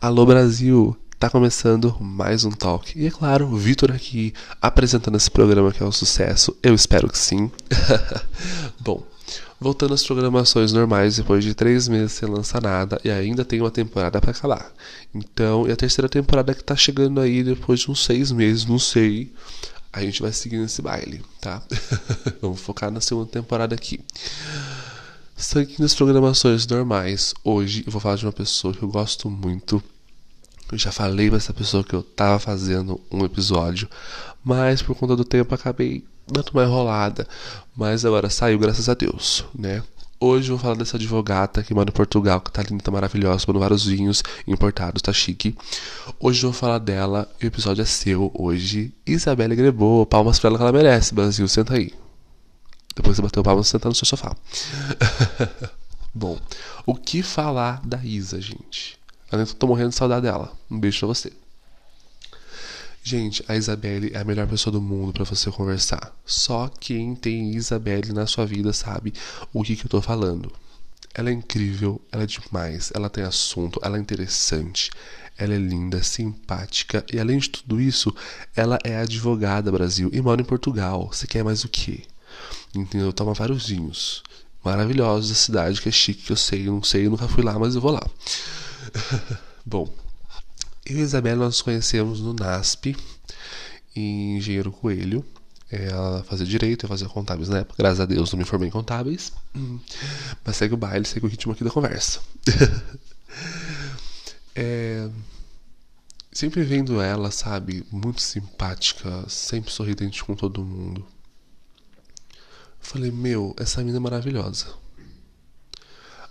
Alô Brasil, tá começando mais um talk. E é claro, o Vitor aqui apresentando esse programa que é um sucesso. Eu espero que sim. Bom, voltando às programações normais depois de três meses sem lançar nada e ainda tem uma temporada para acabar. Então, e a terceira temporada que tá chegando aí depois de uns seis meses, não sei. A gente vai seguir nesse baile, tá? Vamos focar na segunda temporada aqui. Seguindo as programações normais, hoje eu vou falar de uma pessoa que eu gosto muito. Eu já falei pra essa pessoa que eu tava fazendo um episódio, mas por conta do tempo acabei dando uma enrolada. Mas agora saiu, graças a Deus, né? Hoje eu vou falar dessa advogata que mora em Portugal, que tá linda, tá maravilhosa, tomando vários vinhos importados, tá chique. Hoje eu vou falar dela o episódio é seu hoje. Isabelle Grebou, palmas pra ela que ela merece, Brasil, senta aí. Depois você bateu palmas, senta no seu sofá. Bom, o que falar da Isa, gente? Eu tô morrendo de saudade dela. Um beijo pra você. Gente, a Isabelle é a melhor pessoa do mundo para você conversar. Só quem tem Isabelle na sua vida sabe o que, que eu tô falando. Ela é incrível, ela é demais, ela tem assunto, ela é interessante, ela é linda, simpática e além de tudo isso, ela é advogada Brasil e mora em Portugal. Você quer mais o quê? Entendeu? Toma vários vinhos maravilhosos da cidade, que é chique, que eu sei, eu não sei, eu nunca fui lá, mas eu vou lá. Bom, eu e Isabela nós conhecemos no NASP, em Engenheiro Coelho. Ela fazia direito, eu fazia contábeis na época. Graças a Deus não me formei em contábeis. Mas segue o baile, segue o ritmo aqui da conversa. é, sempre vendo ela, sabe, muito simpática, sempre sorridente com todo mundo. Falei, meu, essa mina é maravilhosa.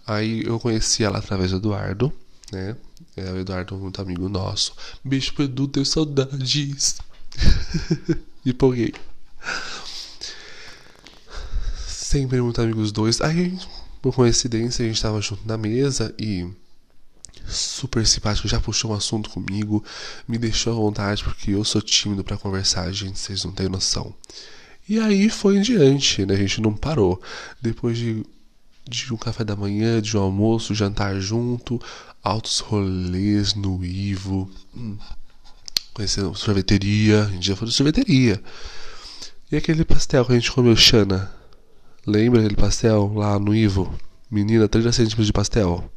Aí eu conheci ela através do Eduardo, né? É, o Eduardo é muito amigo nosso. Beijo pro Edu, tenho saudades. Empolguei. Sempre muito amigos os dois. Aí, por coincidência, a gente tava junto na mesa e super simpático, já puxou um assunto comigo, me deixou à vontade porque eu sou tímido para conversar, gente, vocês não têm noção. E aí foi em diante, né? A gente não parou. Depois de, de um café da manhã, de um almoço, jantar junto, altos rolês no Ivo, hum, conhecendo sorveteria, a gente já foi sorveteria. E aquele pastel que a gente comeu, Xana? Lembra aquele pastel lá no Ivo? Menina, 30 centímetros de pastel.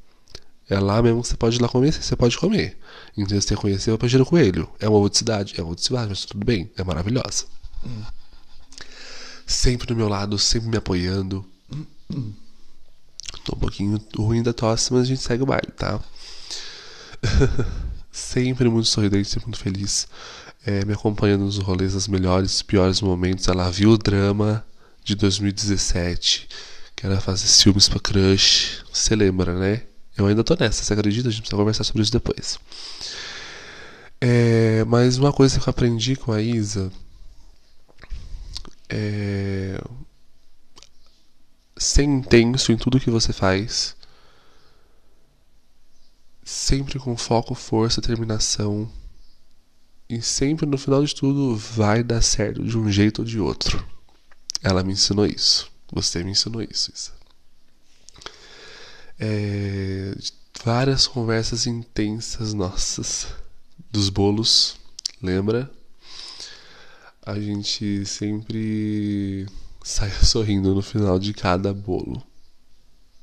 É lá mesmo que você pode ir lá comer, você pode comer. Então você conheceu a Pajero Coelho. É uma outra cidade, é uma outra cidade, mas tudo bem, é maravilhosa. Hum sempre do meu lado, sempre me apoiando. Tô um pouquinho ruim da tosse, mas a gente segue o baile, tá? sempre muito sorridente, sempre muito feliz. É, me acompanhando nos rolês, nos melhores piores momentos. Ela viu o drama de 2017, que era fazer filmes pra crush. Você lembra, né? Eu ainda tô nessa, você acredita? A gente precisa conversar sobre isso depois. É, mas uma coisa que eu aprendi com a Isa é, ser intenso em tudo que você faz, sempre com foco, força, determinação, e sempre no final de tudo vai dar certo de um jeito ou de outro. Ela me ensinou isso. Você me ensinou isso, Isa. É, várias conversas intensas nossas dos bolos, lembra? A gente sempre sai sorrindo no final de cada bolo.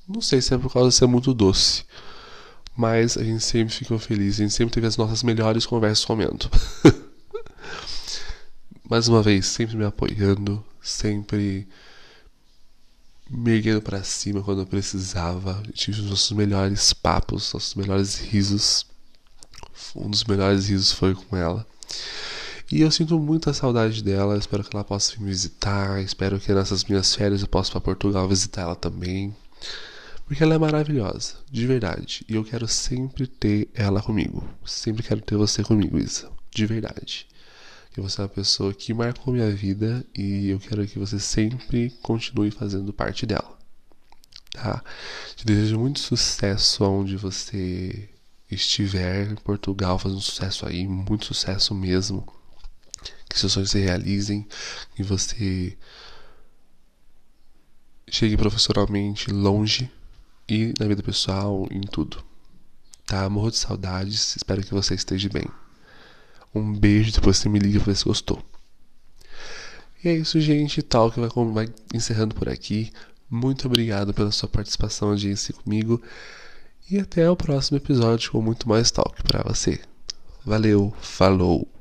Não sei se é por causa de ser muito doce, mas a gente sempre ficou feliz, a gente sempre teve as nossas melhores conversas comendo. Mais uma vez, sempre me apoiando, sempre me erguendo para cima quando eu precisava. tive os nossos melhores papos, nossos melhores risos. Um dos melhores risos foi com ela. E eu sinto muita saudade dela, espero que ela possa me visitar, espero que nessas minhas férias eu possa para Portugal visitar ela também. Porque ela é maravilhosa, de verdade. E eu quero sempre ter ela comigo. Sempre quero ter você comigo, Isa. De verdade. Que você é uma pessoa que marcou minha vida e eu quero que você sempre continue fazendo parte dela. Tá? Te desejo muito sucesso onde você estiver em Portugal, fazendo sucesso aí, muito sucesso mesmo que seus sonhos se realizem, que você chegue profissionalmente longe e na vida pessoal, em tudo. tá? Morro de saudades. Espero que você esteja bem. Um beijo, depois você me liga pra ver se gostou. E é isso, gente. Tal que vai, vai encerrando por aqui. Muito obrigado pela sua participação, audiência comigo. E até o próximo episódio com muito mais talk para você. Valeu, falou!